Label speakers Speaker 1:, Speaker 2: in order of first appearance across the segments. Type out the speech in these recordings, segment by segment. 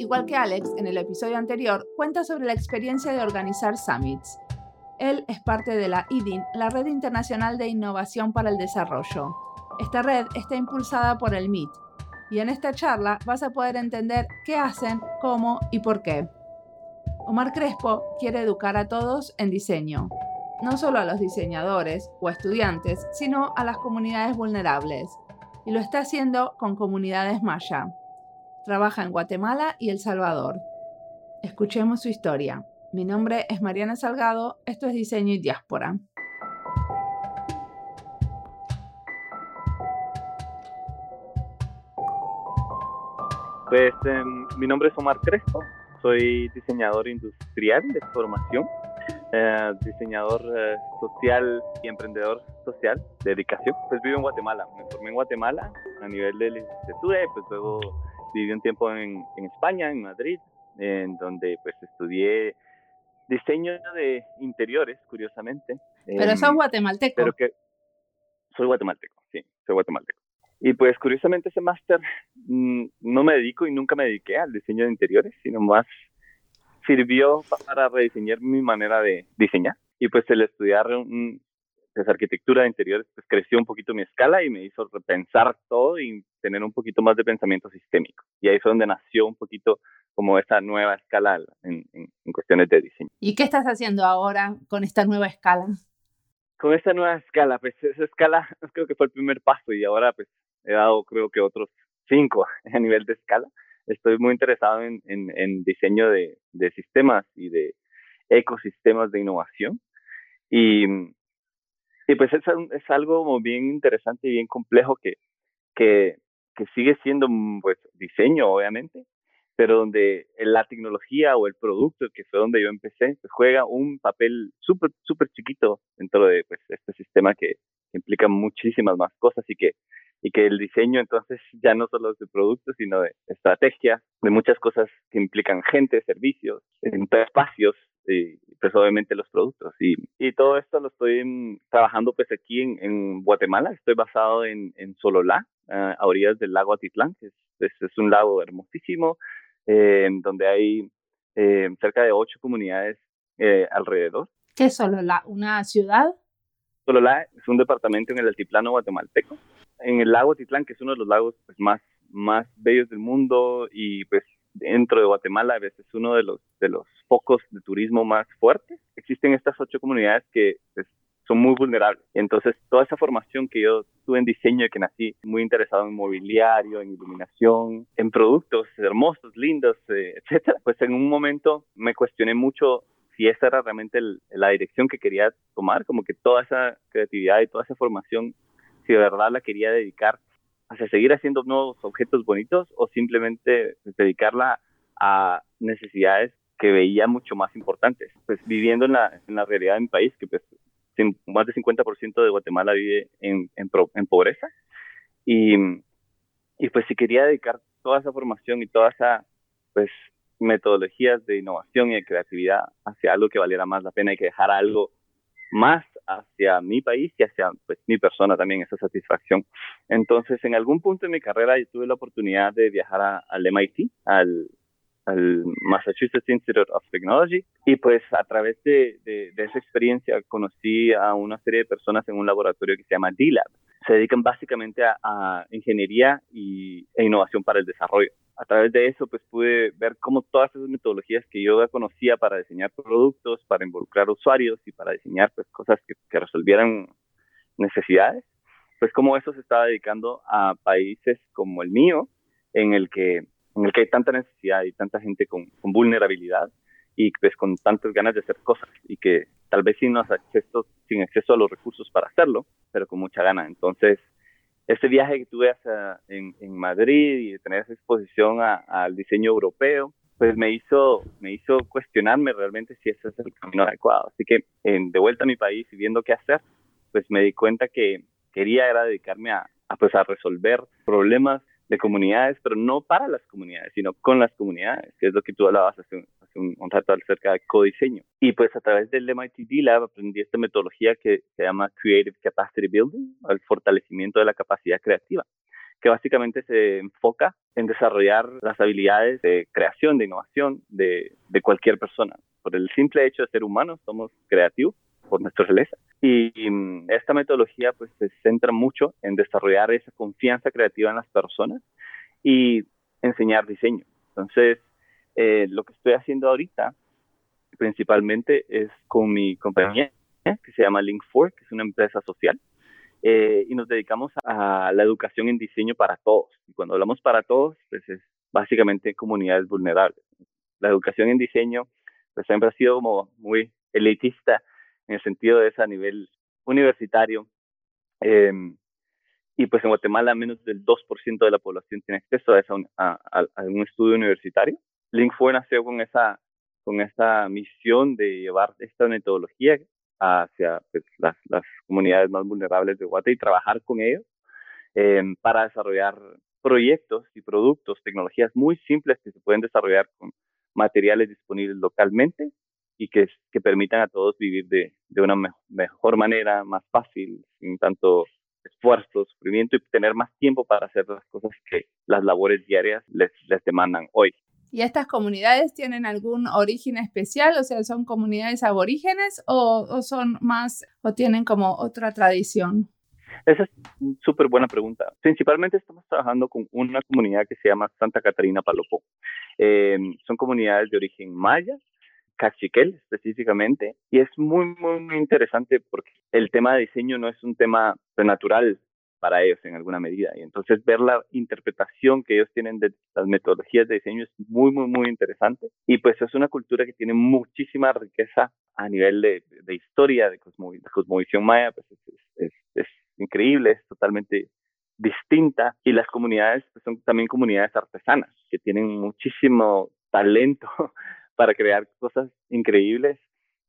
Speaker 1: igual que Alex en el episodio anterior, cuenta sobre la experiencia de organizar summits. Él es parte de la IDIN, la Red Internacional de Innovación para el Desarrollo. Esta red está impulsada por el MIT, y en esta charla vas a poder entender qué hacen, cómo y por qué. Omar Crespo quiere educar a todos en diseño, no solo a los diseñadores o estudiantes, sino a las comunidades vulnerables, y lo está haciendo con comunidades maya. Trabaja en Guatemala y El Salvador. Escuchemos su historia. Mi nombre es Mariana Salgado, esto es Diseño y Diáspora.
Speaker 2: Pues em, mi nombre es Omar Crespo, soy diseñador industrial de formación, eh, diseñador eh, social y emprendedor social de dedicación. Pues vivo en Guatemala, me formé en Guatemala a nivel de licenciatura y pues luego viví un tiempo en, en España, en Madrid, en donde pues estudié diseño de interiores, curiosamente.
Speaker 1: Pero sos guatemalteco.
Speaker 2: Pero que soy guatemalteco, sí, soy guatemalteco. Y pues curiosamente ese máster mm, no me dedico y nunca me dediqué al diseño de interiores, sino más sirvió para rediseñar mi manera de diseñar. Y pues el estudiar pues, arquitectura de interiores pues creció un poquito mi escala y me hizo repensar todo y tener un poquito más de pensamiento sistémico. Y ahí fue donde nació un poquito como esa nueva escala en, en cuestiones de diseño.
Speaker 1: ¿Y qué estás haciendo ahora con esta nueva escala?
Speaker 2: Con esta nueva escala, pues esa escala creo que fue el primer paso y ahora pues he dado creo que otros cinco a nivel de escala. Estoy muy interesado en, en, diseño de, de, sistemas y de ecosistemas de innovación. Y, y pues es, es algo bien interesante y bien complejo que, que, que sigue siendo pues, diseño, obviamente, pero donde la tecnología o el producto, que fue donde yo empecé, pues juega un papel súper, súper chiquito dentro de pues, este sistema que implica muchísimas más cosas y que y que el diseño entonces ya no solo es de productos, sino de estrategia, de muchas cosas que implican gente, servicios, espacios y pues obviamente los productos. Y, y todo esto lo estoy mm, trabajando pues aquí en, en Guatemala, estoy basado en, en Sololá, a orillas del lago Atitlán, que es, es, un lago hermosísimo, eh, donde hay eh, cerca de ocho comunidades eh, alrededor.
Speaker 1: ¿Qué es Sololá? ¿Una ciudad?
Speaker 2: Sololá es un departamento en el altiplano guatemalteco en el lago Titlán, que es uno de los lagos pues, más, más bellos del mundo y pues dentro de Guatemala a veces uno de los, de los focos de turismo más fuertes. Existen estas ocho comunidades que pues, son muy vulnerables. Entonces, toda esa formación que yo tuve en diseño y que nací muy interesado en mobiliario, en iluminación, en productos hermosos, lindos, eh, etcétera, pues en un momento me cuestioné mucho si esa era realmente la dirección que quería tomar, como que toda esa creatividad y toda esa formación si de verdad la quería dedicar a seguir haciendo nuevos objetos bonitos o simplemente dedicarla a necesidades que veía mucho más importantes. Pues viviendo en la, en la realidad de mi país, que pues más del 50% de Guatemala vive en, en, en pobreza, y, y, pues si quería dedicar toda esa formación y todas esa pues metodologías de innovación y de creatividad hacia algo que valiera más la pena y que dejara algo más hacia mi país y hacia pues, mi persona también, esa satisfacción. Entonces, en algún punto de mi carrera yo tuve la oportunidad de viajar al MIT, al, Massachusetts Institute of Technology, y pues a través de, de, esa experiencia conocí a una serie de personas en un laboratorio que se llama D-Lab. Se dedican básicamente a, a ingeniería y, e innovación para el desarrollo a través de eso pues pude ver cómo todas esas metodologías que yo ya conocía para diseñar productos, para involucrar usuarios y para diseñar pues cosas que, resolvieran necesidades, pues cómo eso se estaba dedicando a países como el mío, en el que, en el que hay tanta necesidad y tanta gente con, vulnerabilidad y pues con tantas ganas de hacer cosas y que tal vez sin, acceso, sin acceso a los recursos para hacerlo, pero con mucha gana. Entonces, este viaje que tuve hacia, en, en, Madrid y tener esa exposición al diseño europeo, pues me hizo, me hizo cuestionarme realmente si ese es el camino adecuado. Así que en, de vuelta a mi país y viendo qué hacer, pues me di cuenta que quería era dedicarme a, a, pues a resolver problemas de comunidades, pero no para las comunidades, sino con las comunidades, que es lo que tú hablabas hace, un, un rato acerca de codiseño. Y pues a través del MIT Lab aprendí esta metodología que se llama Creative Capacity Building, el fortalecimiento de la capacidad creativa. que básicamente se enfoca en desarrollar las habilidades de creación, de innovación de, de cualquier persona. Por el simple hecho de ser humanos, somos creativos por naturaleza. Y, y mm, esta metodología pues se centra mucho en desarrollar esa confianza creativa en las personas y enseñar diseño. Entonces, eh, lo que estoy haciendo ahorita principalmente es con mi compañía que se llama Link4, que es una empresa social, eh, y nos dedicamos a la educación en diseño para todos. Y cuando hablamos para todos, pues es básicamente comunidades vulnerables. La educación en diseño pues siempre ha sido como muy elitista en el sentido de ese a nivel universitario. Eh, y pues en Guatemala menos del 2% de la población tiene acceso a, esa, a, a, un estudio universitario. Link 4 nació con esa, con esa misión de llevar esta metodología hacia pues, las, comunidades más vulnerables de Guatemala y trabajar con ellos eh, para desarrollar proyectos y productos, tecnologías muy simples que se pueden desarrollar con materiales disponibles localmente y que, permitan a todos vivir de, de una me mejor manera, más fácil, sin tanto esfuerzo, sufrimiento y tener más tiempo para hacer las cosas que las labores diarias les demandan hoy.
Speaker 1: ¿Y estas comunidades tienen algún origen especial? O sea, ¿son comunidades aborígenes o, son más o tienen como otra tradición?
Speaker 2: Esa es una súper buena pregunta. Principalmente estamos trabajando con una comunidad que se llama Santa Catarina Palopó. Eh, son comunidades de origen maya, cachiquel específicamente, y es muy, muy, muy interesante porque el tema de diseño no es un tema natural para ellos en alguna medida. Y entonces ver la interpretación que ellos tienen de las metodologías de diseño es muy, muy, muy interesante. Y pues es una cultura que tiene muchísima riqueza a nivel de, de historia, de, de, cosmovisión maya, pues es, es, es, increíble, es totalmente distinta. Y las comunidades pues son también comunidades artesanas que tienen muchísimo talento para crear cosas increíbles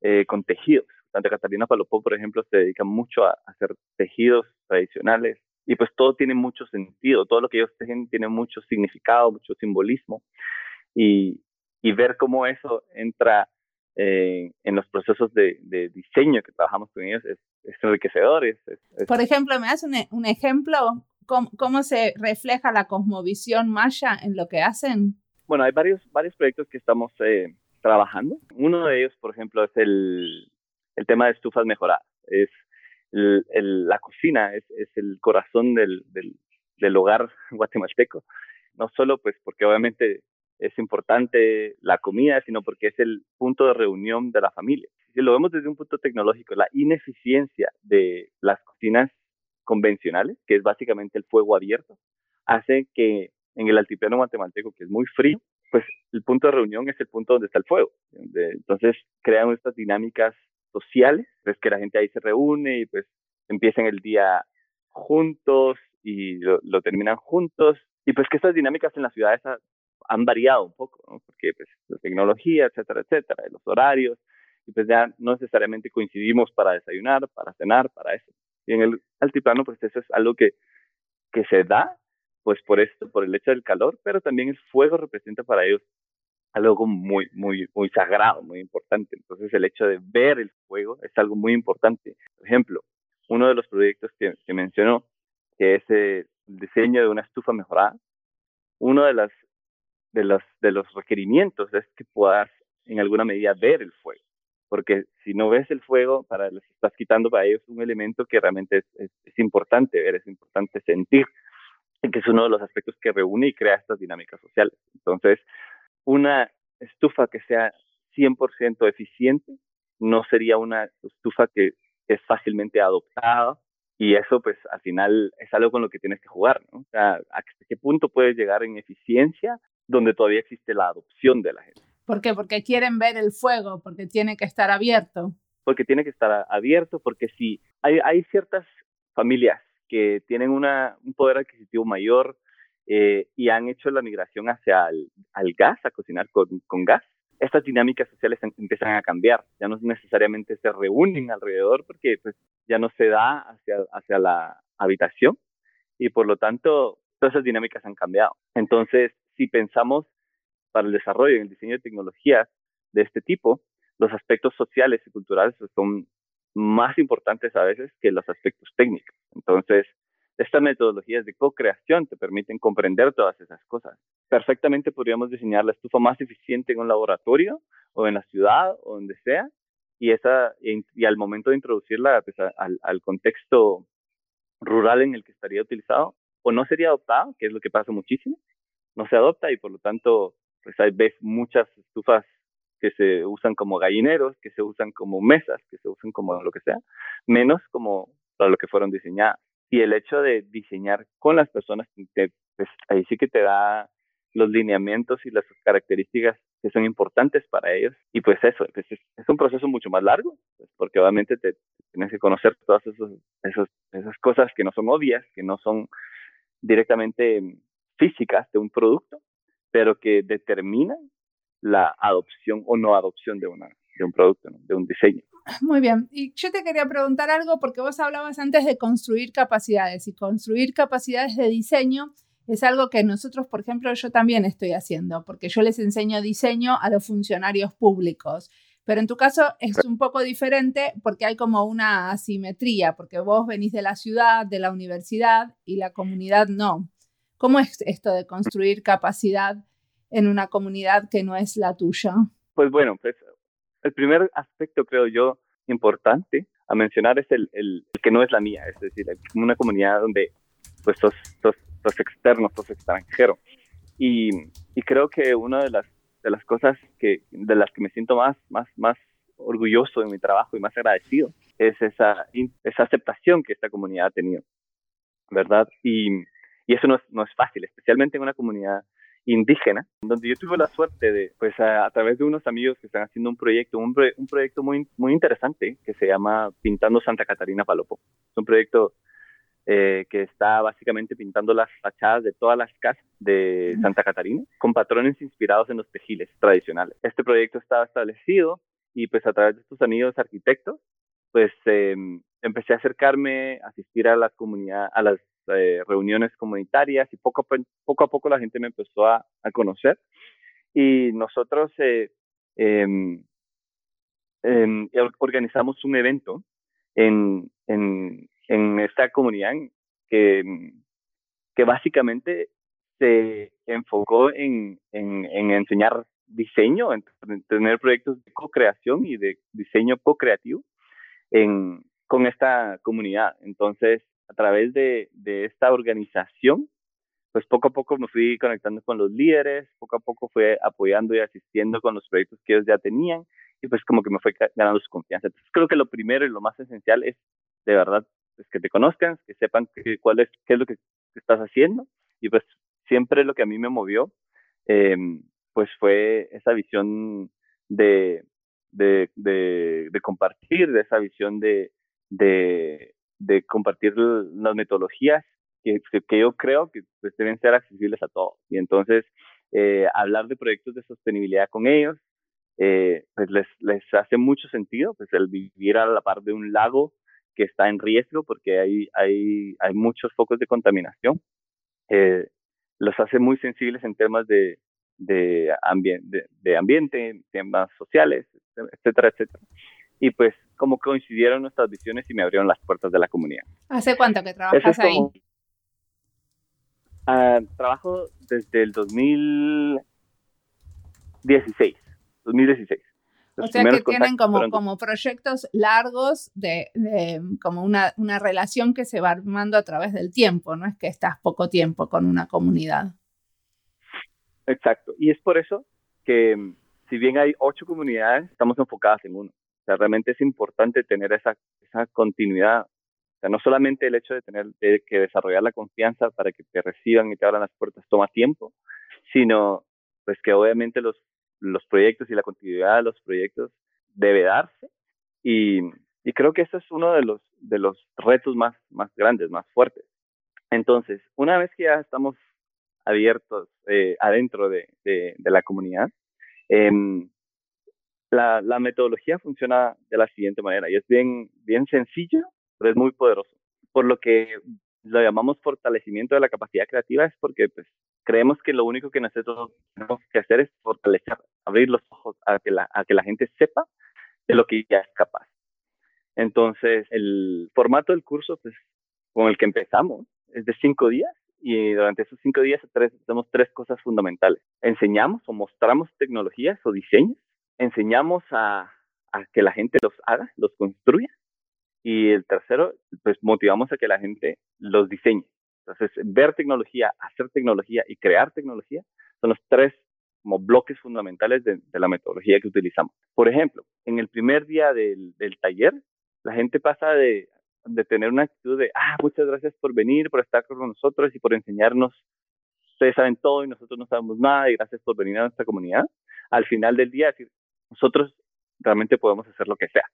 Speaker 2: eh, con tejidos. Santa Catalina Palopó, por ejemplo, se dedica mucho a hacer tejidos tradicionales y pues todo tiene mucho sentido, todo lo que ellos tejen tiene mucho significado, mucho simbolismo y, y ver cómo eso entra eh, en los procesos de, de, diseño que trabajamos con ellos es, es enriquecedor. Es, es,
Speaker 1: Por ejemplo, ¿me das un, un ejemplo? ¿Cómo, ¿Cómo, se refleja la cosmovisión maya en lo que hacen?
Speaker 2: Bueno, hay varios, varios proyectos que estamos eh, trabajando. Uno de ellos, por ejemplo, es el, el tema de estufas mejoradas. Es el, el, la cocina, es, es el corazón del, del, del, hogar guatemalteco. No solo pues porque obviamente es importante la comida, sino porque es el punto de reunión de la familia. Si lo vemos desde un punto tecnológico, la ineficiencia de las cocinas convencionales, que es básicamente el fuego abierto, hace que en el altiplano guatemalteco, que es muy frío, pues el punto de reunión es el punto donde está el fuego. Entonces crean estas dinámicas sociales, pues que la gente ahí se reúne y pues empiezan el día juntos y lo, terminan juntos. Y pues que estas dinámicas en las ciudades ha, han variado un poco. Porque pues la tecnología, etcétera, etcétera, los horarios, y pues ya no necesariamente coincidimos para desayunar, para cenar, para eso. Y en el altiplano pues eso es algo que, que se da pues por esto, por el hecho del calor, pero también el fuego representa para ellos algo muy, muy, muy sagrado, muy importante. Entonces el hecho de ver el fuego es algo muy importante. Por ejemplo, uno de los proyectos que, que mencionó, que es el diseño de una estufa mejorada, uno de, las, de, los, de los requerimientos es que puedas en alguna medida ver el fuego. Porque si no ves el fuego, para les estás quitando para ellos un elemento que realmente es, es, importante ver, es importante sentir, que es uno de los aspectos que reúne y crea estas dinámicas sociales. Entonces, una estufa que sea 100% eficiente no sería una estufa que es fácilmente adoptada y eso pues al final es algo con lo que tienes que jugar, ¿no? O sea, ¿hasta qué punto puedes llegar en eficiencia donde todavía existe la adopción de la gente?
Speaker 1: ¿Por qué? Porque quieren ver el fuego, porque tiene que estar abierto.
Speaker 2: Porque tiene que estar abierto, porque si hay, hay ciertas familias que tienen una, un poder adquisitivo mayor, eh, y han hecho la migración hacia el al gas, a cocinar con, con gas, estas dinámicas sociales empiezan a cambiar. Ya no necesariamente se reúnen alrededor porque pues, ya no se da hacia, hacia la habitación y por lo tanto todas esas dinámicas han cambiado. Entonces, si pensamos para el desarrollo y el diseño de tecnologías de este tipo, los aspectos sociales y culturales son más importantes a veces que los aspectos técnicos. Entonces, es estas metodologías de co-creación te permiten comprender todas esas cosas. Perfectamente podríamos diseñar la estufa más eficiente en un laboratorio o en la ciudad o donde sea, y, esa, y, al momento de introducirla pues, al, al contexto rural en el que estaría utilizado, o no sería adoptado, que es lo que pasa muchísimo, no se adopta y por lo tanto pues hay ves muchas estufas que se usan como gallineros, que se usan como mesas, que se usan como lo que sea, menos como para lo que fueron diseñadas. Y el hecho de diseñar con las personas, pues ahí sí que te da los lineamientos y las características que son importantes para ellos. Y pues eso, pues es, un proceso mucho más largo, pues, porque obviamente te, tienes que conocer todas esos, esos, esas cosas que no son obvias, que no son directamente físicas de un producto, pero que determinan la adopción o no adopción de, una, de un producto, de un diseño.
Speaker 1: Muy bien. Y yo te quería preguntar algo porque vos hablabas antes de construir capacidades y construir capacidades de diseño es algo que nosotros, por ejemplo, yo también estoy haciendo porque yo les enseño diseño a los funcionarios públicos. Pero en tu caso es un poco diferente porque hay como una asimetría, porque vos venís de la ciudad, de la universidad y la comunidad no. ¿Cómo es esto de construir capacidad en una comunidad que no es la tuya?
Speaker 2: Pues bueno, pues el primer aspecto creo yo importante a mencionar es el, que no es la mía, es decir, una comunidad donde pues sos, sos, sos externo, sos extranjero. Y, creo que una de las, de las cosas que, de las que me siento más, más, más orgulloso en mi trabajo y más agradecido es esa, esa aceptación que esta comunidad ha tenido, ¿verdad? Y, y eso no es, no es fácil, especialmente en una comunidad indígena, donde yo tuve la suerte de, pues a, través de unos amigos que están haciendo un proyecto, un, un, proyecto muy, muy interesante que se llama Pintando Santa Catarina Palopo. Es un proyecto eh, que está básicamente pintando las fachadas de todas las casas de Santa Catarina con patrones inspirados en los tejiles tradicionales. Este proyecto estaba establecido y pues a través de estos amigos arquitectos, pues em, empecé a acercarme, a asistir a las comunidades, a las eh, reuniones comunitarias y poco a, poco la gente me empezó a, conocer y nosotros eh, em, em, organizamos un evento en, en, esta comunidad que, que básicamente se enfocó en, en, en enseñar diseño, en, tener proyectos de co-creación y de diseño co-creativo con esta comunidad. Entonces, a través de, de, esta organización, pues poco a poco me fui conectando con los líderes, poco a poco fui apoyando y asistiendo con los proyectos que ellos ya tenían y pues como que me fue ganando su confianza. Entonces creo que lo primero y lo más esencial es de verdad pues, que te conozcan, que sepan qué, cuál es, qué es lo que estás haciendo y pues siempre lo que a mí me movió eh, pues fue esa visión de, de, de, de compartir, de esa visión de, de, de compartir las metodologías que, que yo creo que pues, deben ser accesibles a todos. Y entonces, eh, hablar de proyectos de sostenibilidad con ellos, eh, pues les, les hace mucho sentido, pues el vivir a la par de un lago que está en riesgo porque hay, hay, hay muchos focos de contaminación, eh, los hace muy sensibles en temas de, de, de, de ambiente, temas sociales, etcétera, etcétera. Y pues como coincidieron nuestras visiones y me abrieron las puertas de la comunidad.
Speaker 1: ¿Hace cuánto que trabajas ahí?
Speaker 2: Uh, trabajo desde el 2016. 2016.
Speaker 1: o sea que tienen como, como proyectos largos de, de como una, una, relación que se va armando a través del tiempo, no es que estás poco tiempo con una comunidad.
Speaker 2: Exacto, y es por eso que si bien hay ocho comunidades, estamos enfocadas en uno realmente es importante tener esa, esa continuidad. O sea, no solamente el hecho de tener que desarrollar la confianza para que te reciban y te abran las puertas toma tiempo, sino pues que obviamente los, los proyectos y la continuidad de los proyectos debe darse. Y, y creo que ese es uno de los, de los retos más, más grandes, más fuertes. Entonces, una vez que ya estamos abiertos eh, adentro de, de, de, la comunidad, eh, la, metodología funciona de la siguiente manera y es bien, bien sencillo, pero es muy poderoso. Por lo que lo llamamos fortalecimiento de la capacidad creativa es porque pues, creemos que lo único que nosotros tenemos que hacer es fortalecer, abrir los ojos a que la, a que la gente sepa de lo que ya es capaz. Entonces, el formato del curso pues, con el que empezamos es de cinco días y durante esos cinco días hacemos tres cosas fundamentales. Enseñamos o mostramos tecnologías o diseños, enseñamos a, a que la gente los haga, los construya y el tercero, pues motivamos a que la gente los diseñe. Entonces, ver tecnología, hacer tecnología y crear tecnología son los tres como bloques fundamentales de, la metodología que utilizamos. Por ejemplo, en el primer día del, taller, la gente pasa de, de, tener una actitud de, ah, muchas gracias por venir, por estar con nosotros y por enseñarnos. Ustedes saben todo y nosotros no sabemos nada y gracias por venir a nuestra comunidad. Al final del día, decir, nosotros realmente podemos hacer lo que sea.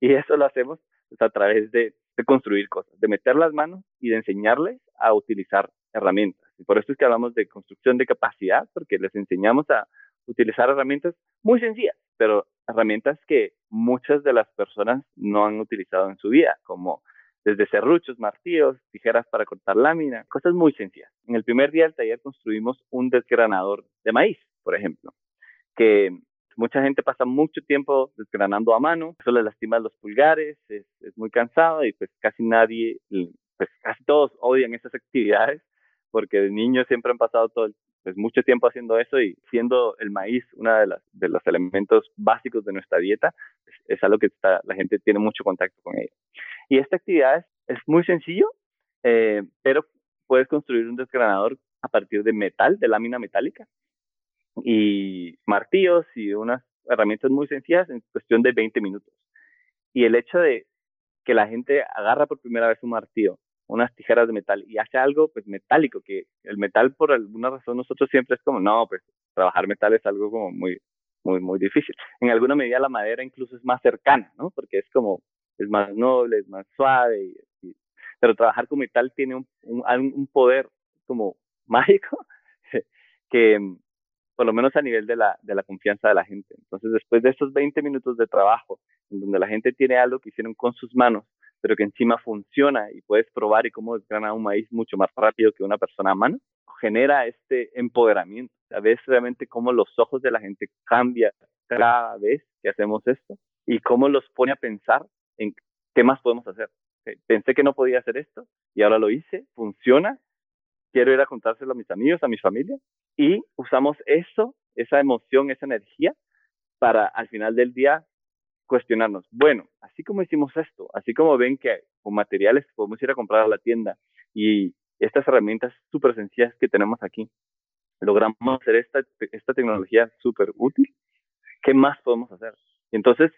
Speaker 2: Y eso lo hacemos pues, a través de, construir cosas, de meter las manos y de enseñarles a utilizar herramientas. Y por eso es que hablamos de construcción de capacidad, porque les enseñamos a utilizar herramientas muy sencillas, pero herramientas que muchas de las personas no han utilizado en su vida, como desde serruchos, martillos, tijeras para cortar lámina, cosas muy sencillas. En el primer día del taller construimos un desgranador de maíz, por ejemplo, que mucha gente pasa mucho tiempo desgranando a mano, eso le lastima los pulgares, es, es muy cansado y pues casi nadie, pues casi todos odian esas actividades porque de niños siempre han pasado todo pues, mucho tiempo haciendo eso y siendo el maíz uno de, de los elementos básicos de nuestra dieta, es, algo que la gente tiene mucho contacto con ello. Y esta actividad es, es muy sencillo, eh, pero puedes construir un desgranador a partir de metal, de lámina metálica, y martillos y unas herramientas muy sencillas en cuestión de 20 minutos. Y el hecho de que la gente agarra por primera vez un martillo unas tijeras de metal y hace algo pues metálico, que el metal por alguna razón nosotros siempre es como, no, pues trabajar metal es algo como muy, muy, muy difícil. En alguna medida la madera incluso es más cercana, ¿no? Porque es como, es más noble, es más suave, y, pero trabajar con metal tiene un, un, un poder como mágico que por lo menos a nivel de la, de la confianza de la gente. Entonces, después de esos 20 minutos de trabajo, en donde la gente tiene algo que hicieron con sus manos, pero que encima funciona y puedes probar y cómo desgrana un maíz mucho más rápido que una persona a mano, genera este empoderamiento. A veces realmente cómo los ojos de la gente cambian cada vez que hacemos esto y cómo los pone a pensar en qué más podemos hacer. Pensé que no podía hacer esto y ahora lo hice, funciona, quiero ir a contárselo a mis amigos, a mi familia y usamos eso, esa emoción, esa energía para al final del día cuestionarnos, bueno, así como hicimos esto, así como ven que con materiales podemos ir a comprar a la tienda y estas herramientas súper sencillas que tenemos aquí, logramos hacer esta, esta tecnología súper útil, ¿qué más podemos hacer? Entonces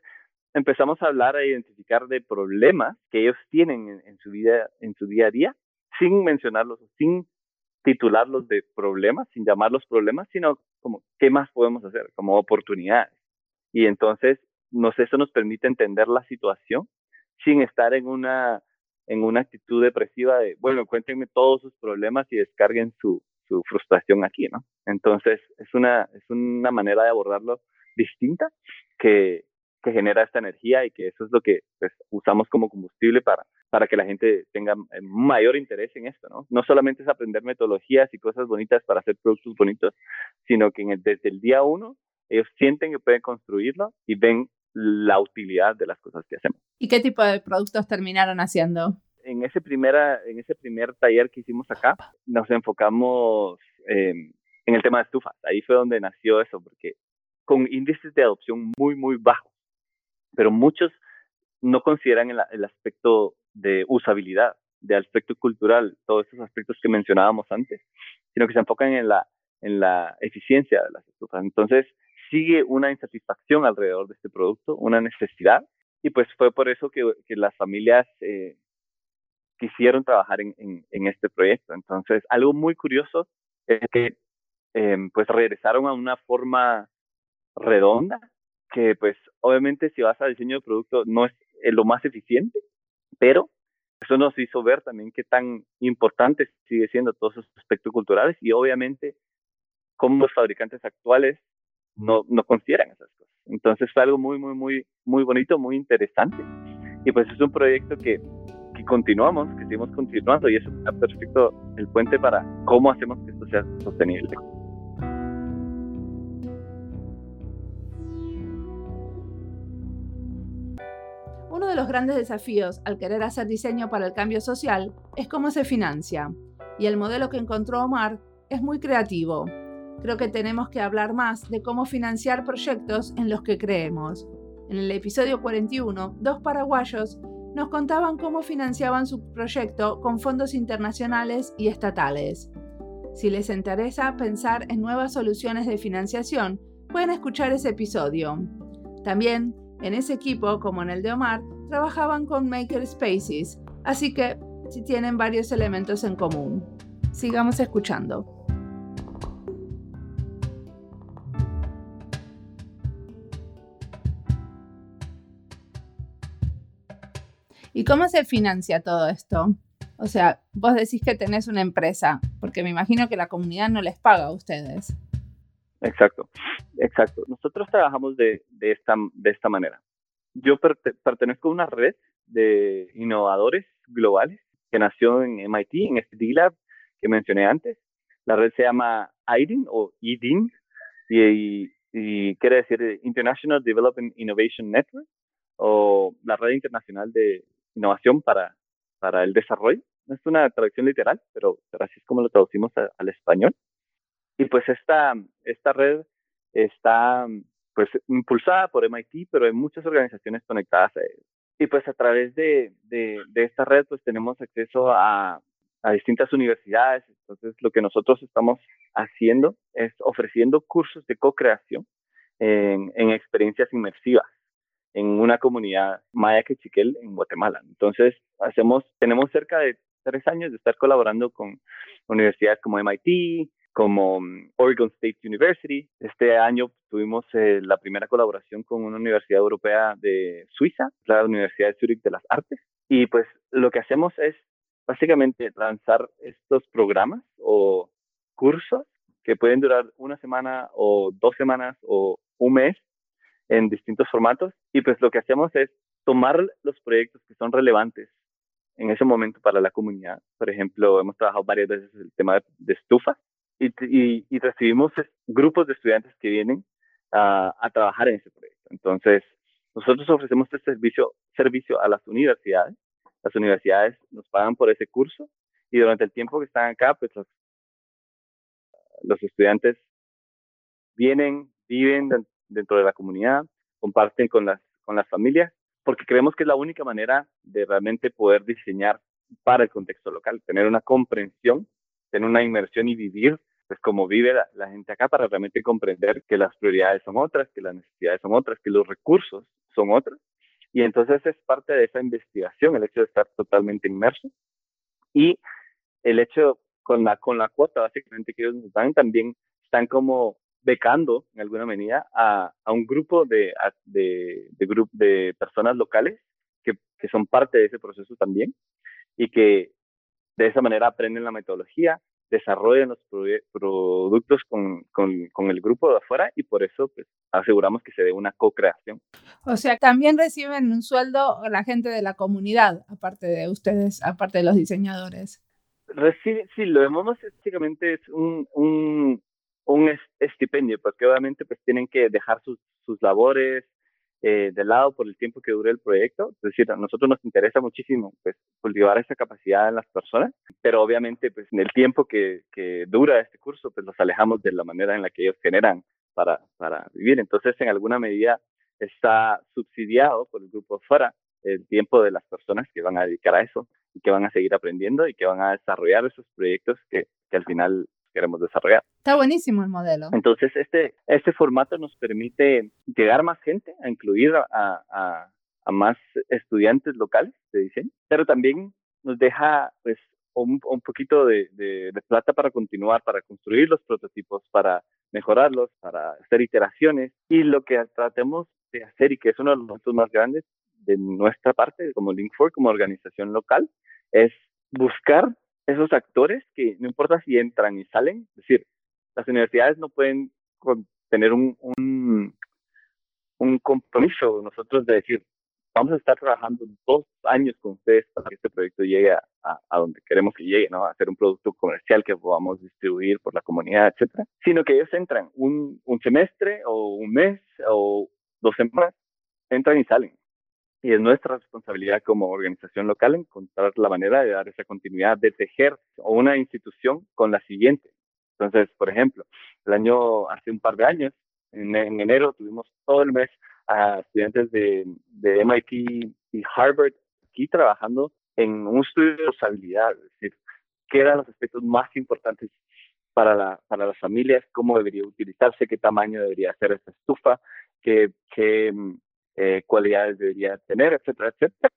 Speaker 2: empezamos a hablar, a identificar de problemas que ellos tienen en, su vida, en su día a día, sin mencionarlos, sin titularlos de problemas, sin llamarlos problemas, sino como qué más podemos hacer, como oportunidades. Y entonces nos, eso nos permite entender la situación sin estar en una, en una actitud depresiva de, bueno, cuéntenme todos sus problemas y descarguen su, su frustración aquí, ¿no? Entonces, es una, es una manera de abordarlo distinta que, que genera esta energía y que eso es lo que pues, usamos como combustible para, para que la gente tenga mayor interés en esto, ¿no? No solamente es aprender metodologías y cosas bonitas para hacer productos bonitos, sino que desde el día uno ellos sienten que pueden construirlo y ven la utilidad de las cosas que hacemos.
Speaker 1: ¿Y qué tipo de productos terminaron haciendo?
Speaker 2: En ese, primera, en ese primer taller que hicimos acá, nos enfocamos em, en el tema de estufas. Ahí fue donde nació eso, porque con índices de adopción muy, muy bajos, pero muchos no consideran el, el aspecto de usabilidad, de aspecto cultural, todos esos aspectos que mencionábamos antes, sino que se enfocan en la, en la eficiencia de las estufas. Entonces, sigue una insatisfacción alrededor de este producto, una necesidad, y pues fue por eso que, que las familias eh, quisieron trabajar en, en, este proyecto. Entonces, algo muy curioso es que em, pues regresaron a una forma redonda, que pues obviamente si vas a diseño de producto no es lo más eficiente, pero eso nos hizo ver también qué tan importante sigue siendo todos esos aspectos culturales y obviamente cómo los fabricantes actuales no, no consideran esas cosas. Entonces fue algo muy, muy, muy, muy bonito, muy interesante. Y pues es un proyecto que, que continuamos, que seguimos continuando y es perfecto el puente para cómo hacemos que esto sea sostenible.
Speaker 1: Uno de los grandes desafíos al querer hacer diseño para el cambio social es cómo se financia, y el modelo que encontró Omar es muy creativo. Creo que tenemos que hablar más de cómo financiar proyectos en los que creemos. En el episodio 41, dos paraguayos nos contaban cómo financiaban su proyecto con fondos internacionales y estatales. Si les interesa pensar en nuevas soluciones de financiación, pueden escuchar ese episodio. También, en ese equipo, como en el de Omar, trabajaban con Maker Spaces, así que si tienen varios elementos en común. Sigamos escuchando. ¿Y cómo se financia todo esto? O sea, vos decís que tenés una empresa, porque me imagino que la comunidad no les paga a ustedes.
Speaker 2: Exacto, exacto. Nosotros trabajamos de, esta, de esta manera. Yo pertenezco a una red de innovadores globales que nació en MIT, en este D-Lab que mencioné antes. La red se llama IDIN o IDIN y, y, quiere decir International Development Innovation Network o la red internacional de innovación para, para el desarrollo. No es una traducción literal, pero, así es como lo traducimos al español. Y pues esta, esta red está pues impulsada por MIT, pero hay muchas organizaciones conectadas a él. Y pues a través de, de, esta red pues tenemos acceso a, a distintas universidades. Entonces lo que nosotros estamos haciendo es ofreciendo cursos de co-creación en, en, experiencias inmersivas en una comunidad maya quechiquel en Guatemala. Entonces hacemos, tenemos cerca de tres años de estar colaborando con universidades como MIT, como mm, Oregon State University. Este año tuvimos eh, la primera colaboración con una universidad europea de Suiza, la Universidad de Zurich de las Artes. Y pues lo que hacemos es básicamente lanzar estos programas o cursos que pueden durar una semana o dos semanas o un mes en distintos formatos. Y pues lo que hacemos es tomar los proyectos que son relevantes en ese momento para la comunidad. Por ejemplo, hemos trabajado varias veces el tema de estufas y, recibimos grupos de estudiantes que vienen a, trabajar en ese proyecto. Entonces, nosotros ofrecemos este servicio, servicio a las universidades. Las universidades nos pagan por ese curso y durante el tiempo que están acá, pues los, los estudiantes vienen, viven dentro de la comunidad, comparten con las, con las familias, porque creemos que es la única manera de realmente poder diseñar para el contexto local, tener una comprensión tener una inmersión y vivir pues como vive la, gente acá para realmente comprender que las prioridades son otras, que las necesidades son otras, que los recursos son otros. Y entonces es parte de esa investigación, el hecho de estar totalmente inmerso y el hecho con la, con la cuota básicamente que ellos nos dan, también están como becando en alguna medida a, a un grupo de, de, de, de personas locales que, que son parte de ese proceso también y que de esa manera aprenden la metodología, desarrollan los productos con, con, el grupo de afuera y por eso pues, aseguramos que se dé una co-creación.
Speaker 1: O sea, también reciben un sueldo la gente de la comunidad, aparte de ustedes, aparte de los diseñadores.
Speaker 2: Recibe, sí, lo vemos básicamente es un, un, un estipendio, porque obviamente pues tienen que dejar sus, sus labores, eh, de lado por el tiempo que dure el proyecto. Es decir, a nosotros nos interesa muchísimo pues, cultivar esa capacidad en las personas, pero obviamente pues, en el tiempo que, que dura este curso, pues los alejamos de la manera en la que ellos generan para, para vivir. Entonces, en alguna medida está subsidiado por el grupo fuera el tiempo de las personas que van a dedicar a eso y que van a seguir aprendiendo y que van a desarrollar esos proyectos que, que al final queremos desarrollar.
Speaker 1: Está buenísimo el modelo.
Speaker 2: Entonces, este, este formato nos permite llegar más gente, a incluir a, a, a más estudiantes locales de diseño, pero también nos deja pues un, un poquito de, de, plata para continuar, para construir los prototipos, para mejorarlos, para hacer iteraciones. Y lo que tratemos de hacer, y que es uno de los puntos más grandes de nuestra parte, como Link4, como organización local, es buscar esos actores que no importa si entran y salen, es decir, las universidades no pueden tener un, un, compromiso nosotros de decir, vamos a estar trabajando dos años con ustedes para que este proyecto llegue a, a, donde queremos que llegue, ¿no? A ser un producto comercial que podamos distribuir por la comunidad, etcétera. Sino que ellos entran un, un semestre o un mes o dos semanas, entran y salen. Y es nuestra responsabilidad como organización local encontrar la manera de dar esa continuidad, de tejer una institución con la siguiente. Entonces, por ejemplo, el año, hace un par de años, en, enero, tuvimos todo el mes a estudiantes de, de MIT y Harvard aquí trabajando en un estudio de usabilidad, es decir, qué eran los aspectos más importantes para, la, para las familias, cómo debería utilizarse, qué tamaño debería ser esta estufa, qué, qué eh, cualidades debería tener, etcétera, etcétera.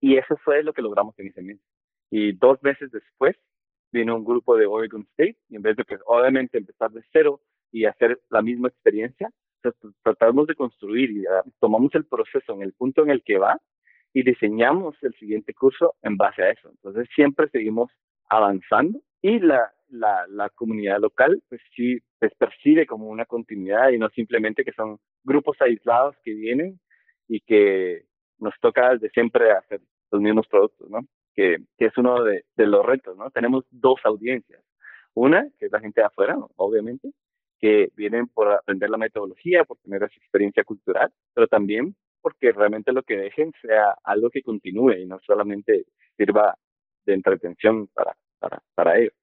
Speaker 2: Y eso fue lo que logramos en ese mes. Y dos meses después vino un grupo de Oregon State y en vez de que obviamente empezar de cero y hacer la misma experiencia, tratamos de construir y ah, tomamos el proceso en el punto en el que va y diseñamos el siguiente curso en base a eso. Entonces siempre seguimos avanzando y la, la, la comunidad local pues sí pues, percibe como una continuidad y no simplemente que son grupos aislados que vienen y que nos toca desde siempre hacer los mismos productos, ¿no? Que, que es uno de, de, los retos, ¿no? Tenemos dos audiencias. Una, que es la gente de afuera, obviamente, que vienen por aprender la metodología, por tener esa experiencia cultural, pero también porque realmente lo que dejen sea algo que continúe y no solamente sirva de entretención para, para, para ellos.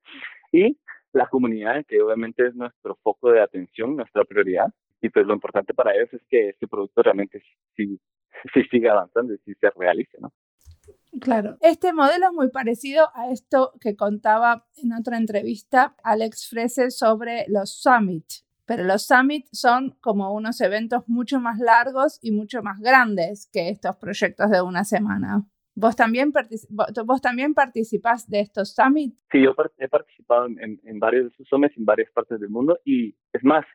Speaker 2: Y la comunidad, que obviamente es nuestro foco de atención, nuestra prioridad, y pues lo importante para ellos es que este producto realmente sí, sí siga avanzando y sí se realice, ¿no?
Speaker 1: Claro, este modelo es muy parecido a esto que contaba en otra entrevista Alex Frese sobre los summits. Pero los summits son como unos eventos mucho más largos y mucho más grandes que estos proyectos de una semana. ¿Vos también, vos también participás de estos summits?
Speaker 2: Sí, yo he participado en, en varios de estos summits en varias partes del mundo y es más,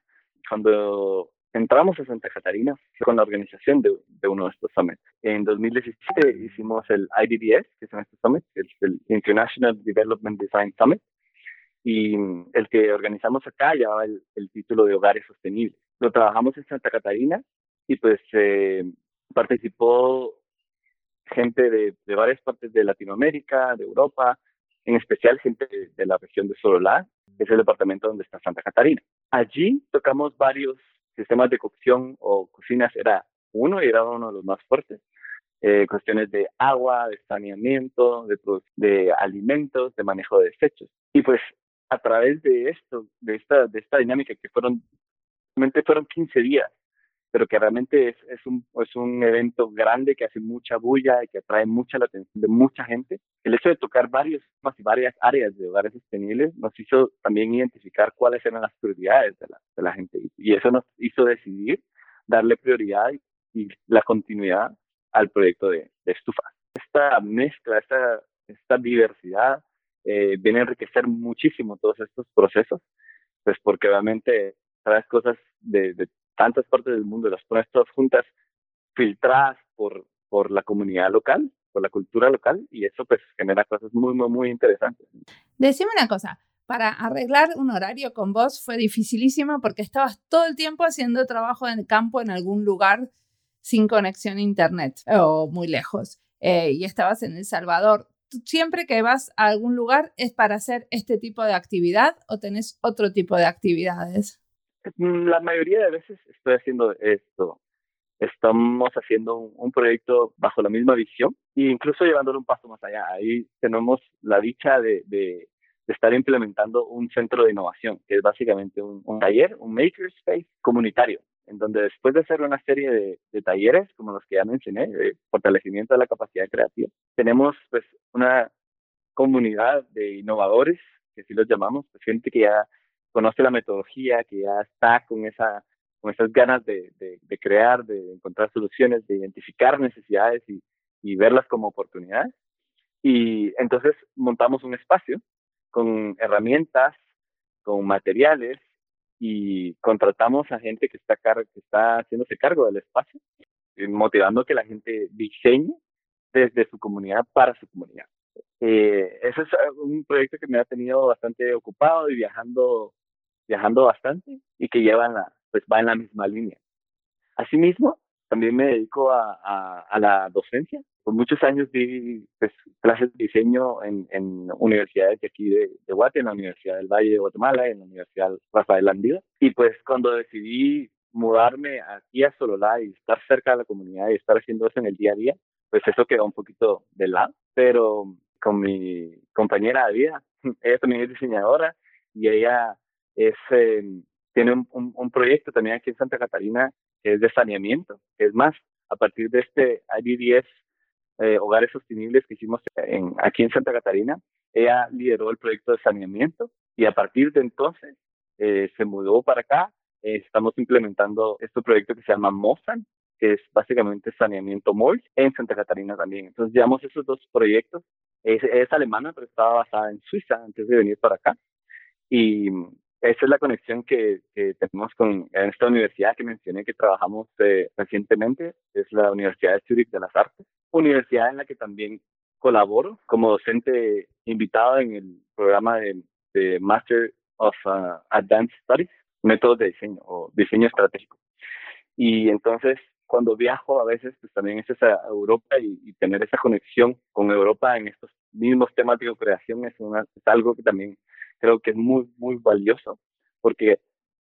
Speaker 2: cuando entramos a Santa Catarina con la organización de, de, uno de estos summits. En 2017 hicimos el IDDS, que es este summit, es el International Development Design Summit, y el que organizamos acá llevaba el, título de Hogares Sostenibles. Lo trabajamos en Santa Catarina y pues eh, participó gente de, de, varias partes de Latinoamérica, de Europa, en especial gente de, la región de Sololá, que es el departamento donde está Santa Catarina. Allí tocamos varios sistemas de cocción o cocinas, era uno y era uno de los más fuertes. Eh, cuestiones de agua, de saneamiento, de, de alimentos, de manejo de desechos. Y pues a través de esto, de esta, de esta dinámica que fueron, realmente fueron 15 días, pero que realmente es, es, un, es un evento grande que hace mucha bulla y que atrae mucha la atención de mucha gente. El hecho de tocar varios y varias áreas de hogares sostenibles nos hizo también identificar cuáles eran las prioridades de la, de la gente y eso nos hizo decidir darle prioridad y, la continuidad al proyecto de, de estufa. Esta mezcla, esta, esta diversidad eh, viene a enriquecer muchísimo todos estos procesos, pues porque obviamente traes cosas de, de tantas partes del mundo, las pones todas juntas, filtradas por, por la comunidad local, por la cultura local, y eso pues genera cosas muy, muy, muy interesantes.
Speaker 1: Decime una cosa, para arreglar un horario con vos fue dificilísimo porque estabas todo el tiempo haciendo trabajo en el campo en algún lugar sin conexión a internet o muy lejos. Eh, y estabas en El Salvador. ¿Siempre que vas a algún lugar es para hacer este tipo de actividad o tenés otro tipo de actividades?
Speaker 2: La mayoría de veces estoy haciendo esto. Estamos haciendo un, proyecto bajo la misma visión e incluso llevándolo un paso más allá. Ahí tenemos la dicha de, de, estar implementando un centro de innovación, que es básicamente un, taller, un makerspace comunitario, en donde después de hacer una serie de, de, talleres, como los que ya mencioné, de fortalecimiento de la capacidad creativa, tenemos pues una comunidad de innovadores, que así los llamamos, pues, gente que ya conoce la metodología, que ya está con, esa, con esas ganas de, de, crear, de encontrar soluciones, de identificar necesidades y, y verlas como oportunidades. Y entonces montamos un espacio con herramientas, con materiales y contratamos a gente que está, car que está haciéndose cargo del espacio, eh, motivando que la gente diseñe desde su comunidad para su comunidad. Eh, ese es un proyecto que me ha tenido bastante ocupado y viajando viajando bastante y que llevan la, pues va en la misma línea. Asimismo, también me dedico a, a, la docencia. Por muchos años di pues, clases de diseño en, en universidades de aquí de, de en la Universidad del Valle de Guatemala, en la Universidad Rafael Landida. Y pues cuando decidí mudarme aquí a Sololá y estar cerca de la comunidad y estar haciendo eso en el día a día, pues eso quedó un poquito de lado. Pero con mi compañera de vida, ella también es diseñadora y ella es, em, tiene un, un, proyecto también aquí en Santa Catarina que es de saneamiento. Es más, a partir de este ID10 eh, Hogares Sostenibles que hicimos en, aquí en Santa Catarina, ella lideró el proyecto de saneamiento y a partir de entonces eh, se mudó para acá. Eh, estamos implementando este proyecto que se llama MOSAN, que es básicamente saneamiento móvil en Santa Catarina también. Entonces llevamos esos dos proyectos. Es, es alemana, pero estaba basada en Suiza antes de venir para acá. Y esa es la conexión que, que, tenemos con esta universidad que mencioné que trabajamos eh, recientemente, es la Universidad de Zurich de las Artes, universidad en la que también colaboro como docente invitado en el programa de, Master of uh, Advanced Studies, métodos de diseño o diseño estratégico. Y entonces, cuando viajo a veces, pues también es esa Europa y, tener esa conexión con Europa en estos mismos temas de creación es, es algo que también creo que es muy, muy valioso, porque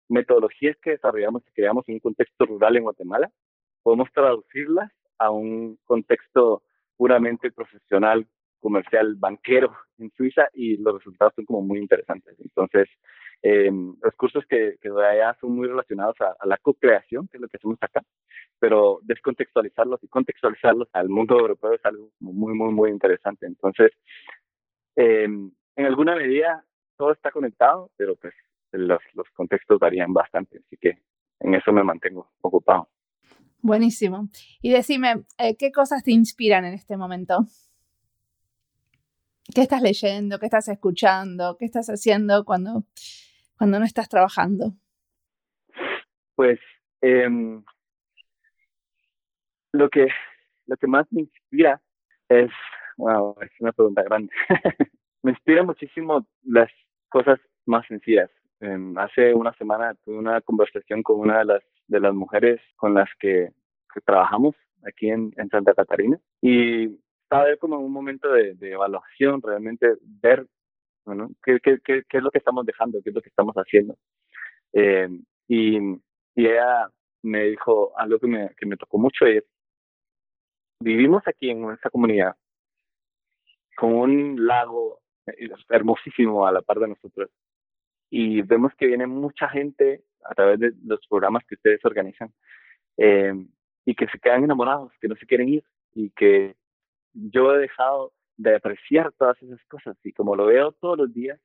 Speaker 2: metodologías que desarrollamos y creamos en un contexto rural en Guatemala, podemos traducirlas a un contexto puramente profesional, comercial, banquero en Suiza y los resultados son como muy interesantes. Entonces, eh, los cursos que, que doy allá son muy relacionados a, la co-creación, que es lo que hacemos acá, pero descontextualizarlos y contextualizarlos al mundo europeo es algo muy, muy, muy interesante. Entonces, eh, en alguna medida todo está conectado, pero pues los, los contextos varían bastante, así que en eso me mantengo ocupado.
Speaker 1: Buenísimo. Y decime, eh, ¿qué cosas te inspiran en este momento? ¿Qué estás leyendo? ¿Qué estás escuchando? ¿Qué estás haciendo cuando, cuando no estás trabajando?
Speaker 2: Pues em, lo, que, lo que más me inspira es, wow, es una pregunta grande. me inspira muchísimo las cosas más sencillas. Em, hace una semana tuve una conversación con una de las, de las mujeres con las que, trabajamos aquí en, en, Santa Catarina y estaba como en un momento de, evaluación, realmente ver bueno, qué, qué, qué, qué, es lo que estamos dejando, qué es lo que estamos haciendo. Em, y, y ella me dijo algo que me, que me tocó mucho es, vivimos aquí en esta comunidad con un lago hermosísimo a la par de nosotros. Y vemos que viene mucha gente a través de los programas que ustedes organizan eh, y que se quedan enamorados, que no se quieren ir y que yo he dejado de apreciar todas esas cosas y como lo veo todos los días,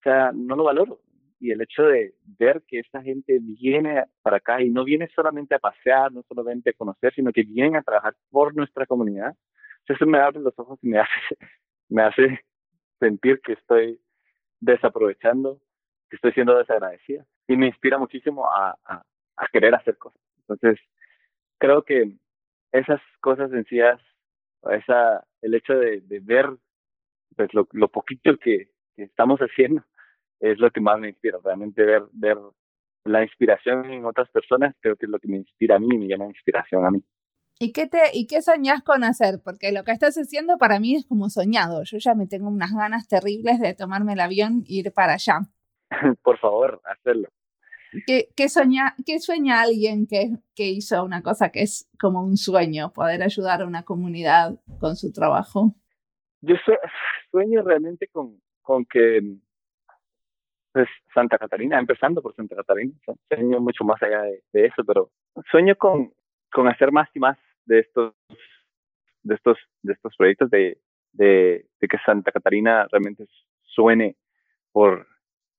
Speaker 2: o sea, no lo valoro. Y el hecho de ver que esta gente viene para acá y no viene solamente a pasear, no solamente a conocer, sino que vienen a trabajar por nuestra comunidad, eso me abre los ojos y me hace, me hace sentir que estoy desaprovechando, que estoy siendo desagradecida. Y me inspira muchísimo a, querer hacer cosas. Entonces, creo que esas cosas sencillas, esa, el hecho de, ver pues, lo, poquito que, que, estamos haciendo, es lo que más me inspira. Realmente ver, ver la inspiración en otras personas, creo que es lo que me inspira a mí y me llama inspiración a mí.
Speaker 1: ¿Y qué, te, ¿Y qué soñás con hacer? Porque lo que estás haciendo para mí es como soñado. Yo ya me tengo unas ganas terribles de tomarme el avión e ir para allá.
Speaker 2: Por favor, hacerlo.
Speaker 1: ¿Qué, qué, soña, qué sueña alguien que, que hizo una cosa que es como un sueño, poder ayudar a una comunidad con su trabajo?
Speaker 2: Yo sueño realmente con, con que pues, Santa Catarina, empezando por Santa Catarina, sueño mucho más allá de, de eso, pero sueño con, con hacer más y más de estos, de estos, de estos proyectos, de, de, que Santa Catarina realmente suene por,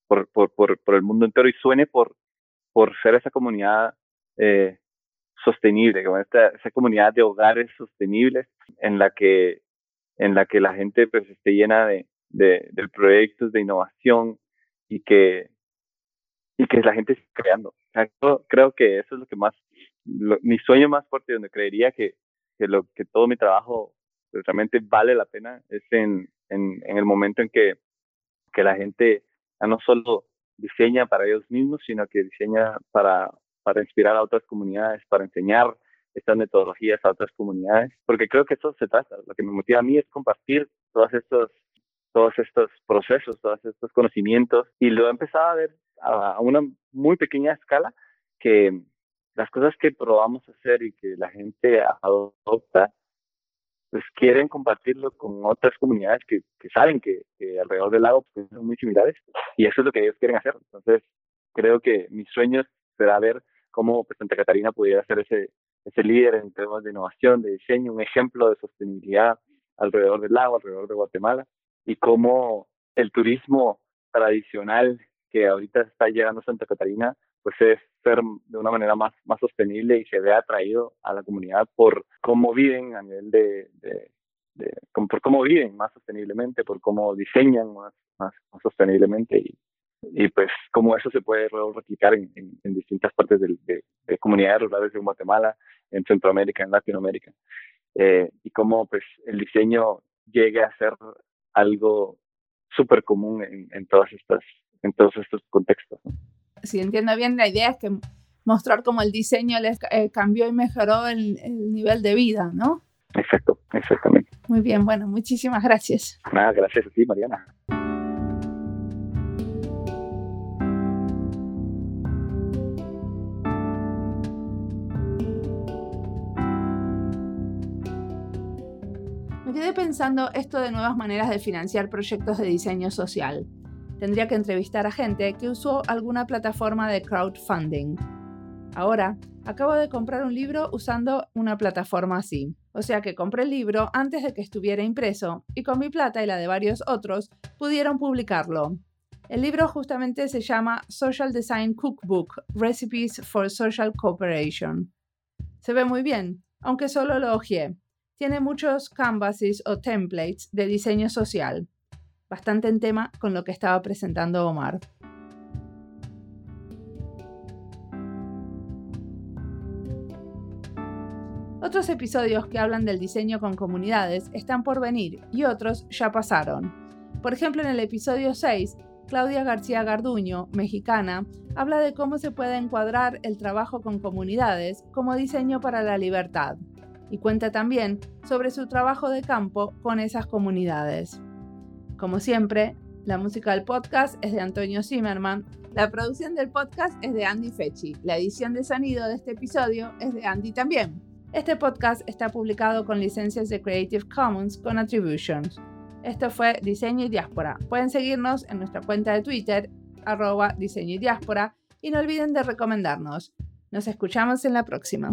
Speaker 2: por, por, por, el mundo entero y suene por, por ser esa comunidad eh, sostenible, esta, esa comunidad de hogares sostenibles en la que, en la que la gente pues esté llena de, de, proyectos de innovación y que, y que la gente esté creando. creo que eso es lo que más mi sueño más fuerte, donde creería que, que, lo, que todo mi trabajo realmente vale la pena, es en, en, el momento en que, que la gente no solo diseña para ellos mismos, sino que diseña para, para inspirar a otras comunidades, para enseñar estas metodologías a otras comunidades, porque creo que eso se trata. Lo que me motiva a mí es compartir todos estos, todos estos procesos, todos estos conocimientos, y lo he empezado a ver a una muy pequeña escala, que las cosas que probamos hacer y que la gente adopta, pues quieren compartirlo con otras comunidades que, que saben que, alrededor del lago pues, son muy similares y eso es lo que ellos quieren hacer. Entonces, creo que mis sueños será ver cómo pues, Santa Catarina pudiera ser ese, ese líder en temas de innovación, de diseño, un ejemplo de sostenibilidad alrededor del lago, alrededor de Guatemala y cómo el turismo tradicional que ahorita está llegando a Santa Catarina, pues es ser de una manera más, más sostenible y se ve atraído a la comunidad por cómo viven a nivel de, de, por cómo viven más sosteniblemente, por cómo diseñan más, más, sosteniblemente y, y pues cómo eso se puede replicar en, en, distintas partes de, de, comunidades rurales de Guatemala, en Centroamérica, en Latinoamérica, eh, y cómo pues el diseño llegue a ser algo súper común en, en, todas estas, en todos estos contextos.
Speaker 1: Si entiendo bien, la idea es que mostrar cómo el diseño les eh, cambió y mejoró el, el, nivel de vida, ¿no?
Speaker 2: Exacto, exactamente.
Speaker 1: Muy bien, bueno, muchísimas gracias.
Speaker 2: Nada, gracias a ti, Mariana.
Speaker 1: quedé pensando esto de nuevas maneras de financiar proyectos de diseño social. Tendría que entrevistar a gente que usó alguna plataforma de crowdfunding. Ahora, acabo de comprar un libro usando una plataforma así. O sea que compré el libro antes de que estuviera impreso y con mi plata y la de varios otros pudieron publicarlo. El libro justamente se llama Social Design Cookbook, Recipes for Social Cooperation. Se ve muy bien, aunque solo lo ojeé tiene muchos canvases o templates de diseño social, bastante en tema con lo que estaba presentando Omar. Otros episodios que hablan del diseño con comunidades están por venir y otros ya pasaron. Por ejemplo, en el episodio 6, Claudia García Garduño, mexicana, habla de cómo se puede encuadrar el trabajo con comunidades como diseño para la libertad y cuenta también sobre su trabajo de campo con esas comunidades. Como siempre, la música del podcast es de Antonio Zimmerman, la producción del podcast es de Andy Fechi, la edición de sonido de este episodio es de Andy también. Este podcast está publicado con licencias de Creative Commons con Attributions. Esto fue Diseño y Diáspora. Pueden seguirnos en nuestra cuenta de Twitter, arroba diseño y diáspora, y no olviden de recomendarnos. Nos escuchamos en la próxima.